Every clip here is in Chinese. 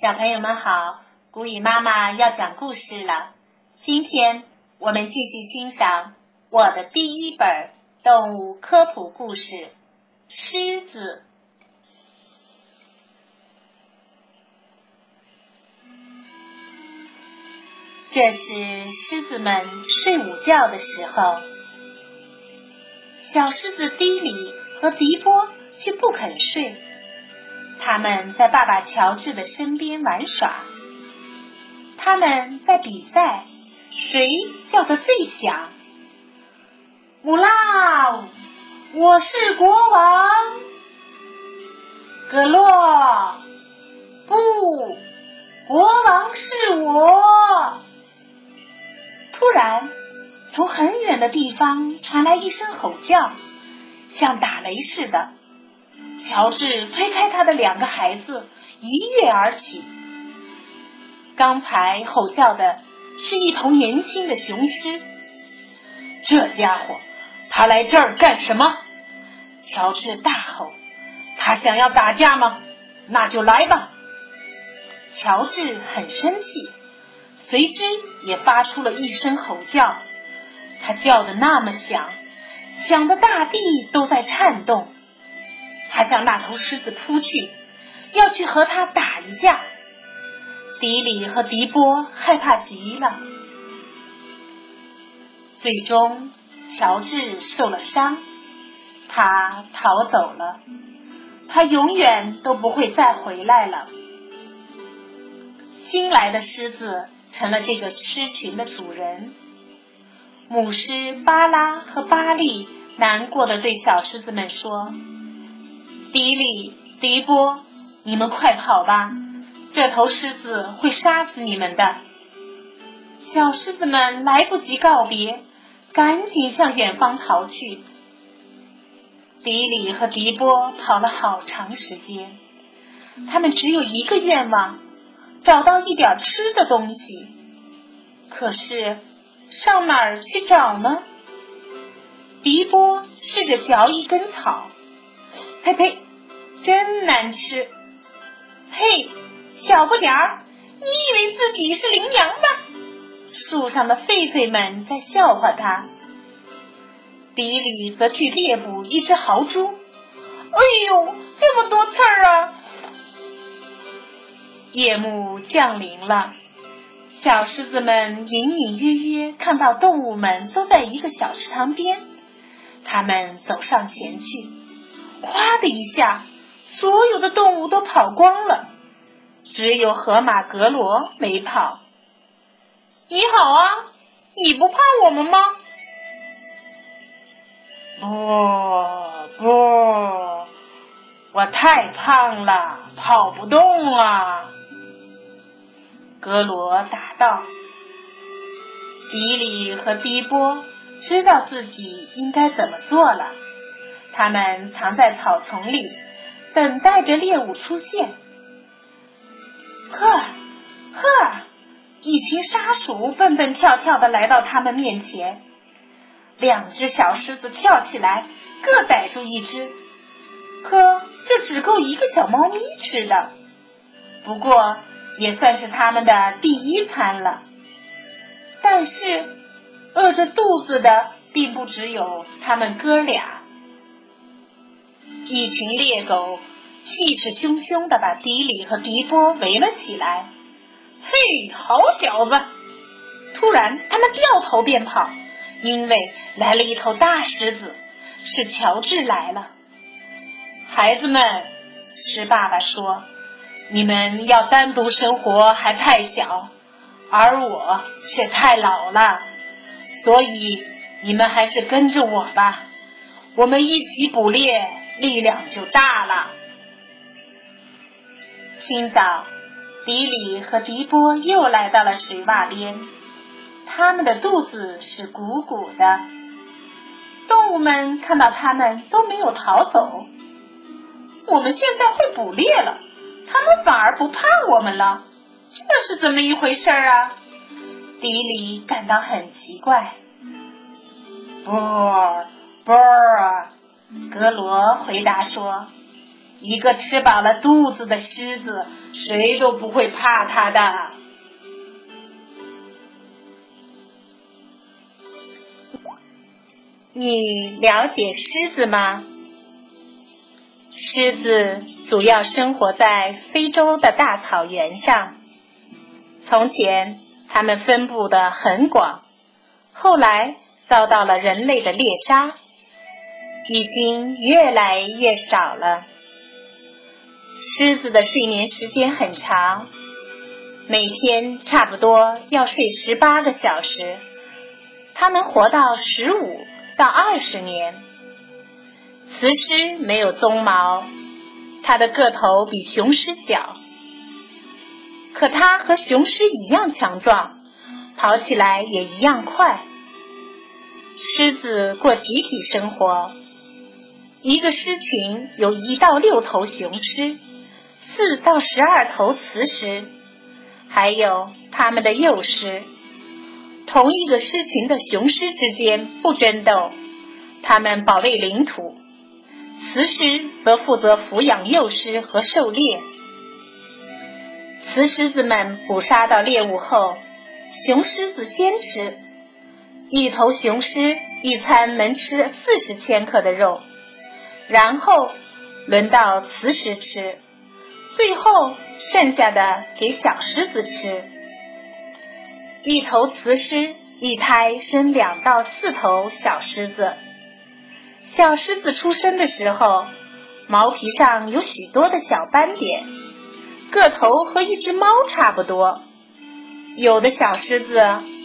小朋友们好，古雨妈妈要讲故事了。今天我们继续欣赏我的第一本动物科普故事《狮子》。这是狮子们睡午觉的时候，小狮子迪里和迪波却不肯睡。他们在爸爸乔治的身边玩耍，他们在比赛，谁叫得最响。乌拉！我是国王。格洛！不，国王是我。突然，从很远的地方传来一声吼叫，像打雷似的。乔治推开他的两个孩子，一跃而起。刚才吼叫的是一头年轻的雄狮。这家伙，他来这儿干什么？乔治大吼：“他想要打架吗？那就来吧！”乔治很生气，随之也发出了一声吼叫。他叫的那么响，响的大地都在颤动。他向那头狮子扑去，要去和他打一架。迪里和迪波害怕极了。最终，乔治受了伤，他逃走了。他永远都不会再回来了。新来的狮子成了这个狮群的主人。母狮巴拉和巴利难过的对小狮子们说。迪里、迪波，你们快跑吧！这头狮子会杀死你们的。小狮子们来不及告别，赶紧向远方逃去。迪里和迪波跑了好长时间，他们只有一个愿望：找到一点吃的东西。可是上哪儿去找呢？迪波试着嚼一根草，呸呸！真难吃！嘿，小不点儿，你以为自己是羚羊吗？树上的狒狒们在笑话他。迪里则去猎捕一只豪猪。哎呦，这么多刺儿啊！夜幕降临了，小狮子们隐隐约约看到动物们都在一个小池塘边。他们走上前去，哗的一下。所有的动物都跑光了，只有河马格罗没跑。你好啊，你不怕我们吗？不不，我太胖了，跑不动了。格罗答道。迪里和迪波知道自己应该怎么做了，他们藏在草丛里。等待着猎物出现。呵，呵，一群沙鼠蹦蹦跳跳的来到他们面前。两只小狮子跳起来，各逮住一只。可这只够一个小猫咪吃的。不过也算是他们的第一餐了。但是饿着肚子的并不只有他们哥俩。一群猎狗气势汹汹的把迪里和迪波围了起来。嘿，好小子！突然，他们掉头便跑，因为来了一头大狮子，是乔治来了。孩子们，狮爸爸说：“你们要单独生活还太小，而我却太老了，所以你们还是跟着我吧，我们一起捕猎。”力量就大了。清早，迪里和迪波又来到了水洼边，他们的肚子是鼓鼓的。动物们看到他们都没有逃走，我们现在会捕猎了，他们反而不怕我们了，这是怎么一回事啊？迪里感到很奇怪。波波。格罗回答说：“一个吃饱了肚子的狮子，谁都不会怕它的。你了解狮子吗？狮子主要生活在非洲的大草原上。从前，它们分布的很广，后来遭到了人类的猎杀，已经越来越少了。狮子的睡眠时间很长，每天差不多要睡十八个小时。它能活到十五到二十年。雌狮没有鬃毛，它的个头比雄狮小，可它和雄狮一样强壮，跑起来也一样快。狮子过集体生活，一个狮群有一到六头雄狮。四到十二头雌狮，还有它们的幼狮。同一个狮群的雄狮之间不争斗，它们保卫领土。雌狮则负责抚养幼狮和狩猎。雌狮子们捕杀到猎物后，雄狮子先吃。一头雄狮一餐能吃四十千克的肉，然后轮到雌狮吃。最后剩下的给小狮子吃。一头雌狮一胎生两到四头小狮子。小狮子出生的时候，毛皮上有许多的小斑点，个头和一只猫差不多。有的小狮子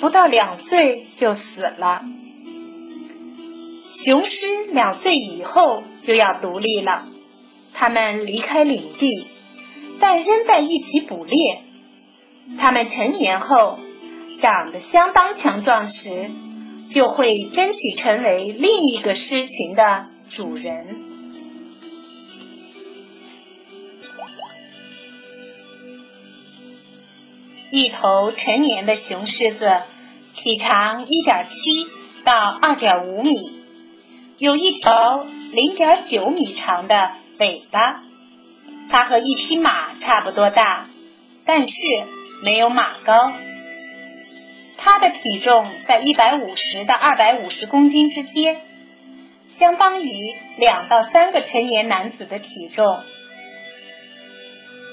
不到两岁就死了。雄狮两岁以后就要独立了，它们离开领地。但仍在一起捕猎。它们成年后长得相当强壮时，就会争取成为另一个狮群的主人。一头成年的雄狮子体长一点七到二点五米，有一条零点九米长的尾巴。它和一匹马差不多大，但是没有马高。它的体重在一百五十到二百五十公斤之间，相当于两到三个成年男子的体重。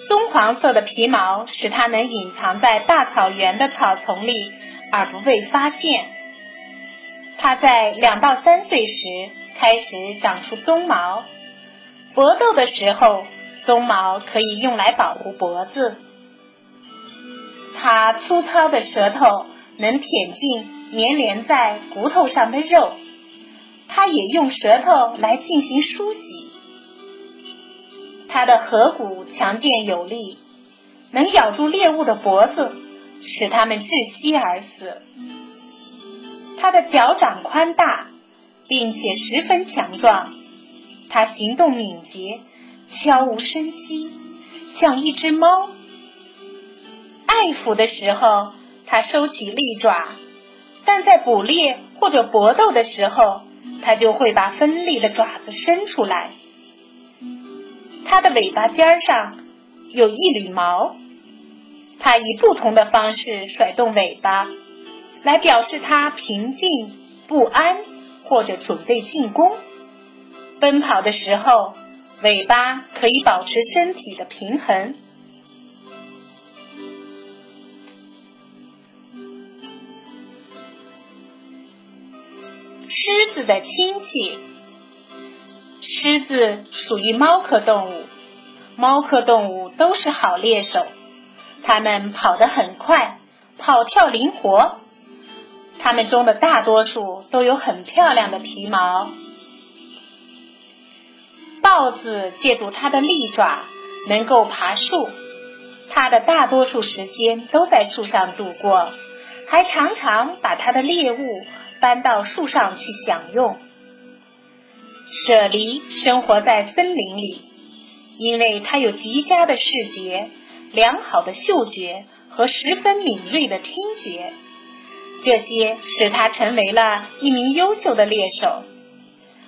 棕黄色的皮毛使它能隐藏在大草原的草丛里而不被发现。它在两到三岁时开始长出鬃毛，搏斗的时候。鬃毛可以用来保护脖子，它粗糙的舌头能舔进粘连在骨头上的肉，它也用舌头来进行梳洗。它的颌骨强健有力，能咬住猎物的脖子，使它们窒息而死。它的脚掌宽大，并且十分强壮，它行动敏捷。悄无声息，像一只猫。爱抚的时候，它收起利爪；但在捕猎或者搏斗的时候，它就会把锋利的爪子伸出来。它的尾巴尖上有一缕毛，它以不同的方式甩动尾巴，来表示它平静、不安或者准备进攻。奔跑的时候。尾巴可以保持身体的平衡。狮子的亲戚，狮子属于猫科动物。猫科动物都是好猎手，它们跑得很快，跑跳灵活。它们中的大多数都有很漂亮的皮毛。豹子借助它的利爪能够爬树，它的大多数时间都在树上度过，还常常把它的猎物搬到树上去享用。舍离生活在森林里，因为它有极佳的视觉、良好的嗅觉和十分敏锐的听觉，这些使它成为了一名优秀的猎手。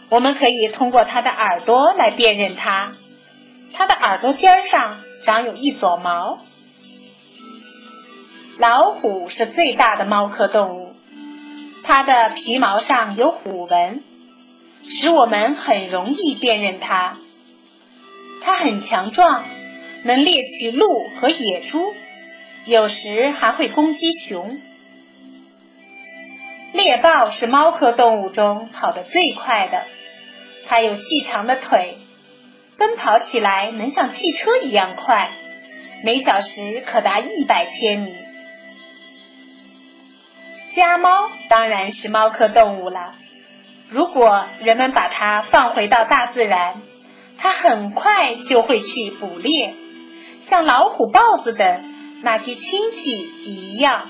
我们可以通过它的耳朵来辨认它。它的耳朵尖上长有一撮毛。老虎是最大的猫科动物，它的皮毛上有虎纹，使我们很容易辨认它。它很强壮，能猎取鹿和野猪，有时还会攻击熊。猎豹是猫科动物中跑得最快的，它有细长的腿，奔跑起来能像汽车一样快，每小时可达一百千米。家猫当然是猫科动物了。如果人们把它放回到大自然，它很快就会去捕猎，像老虎、豹子等那些亲戚一样。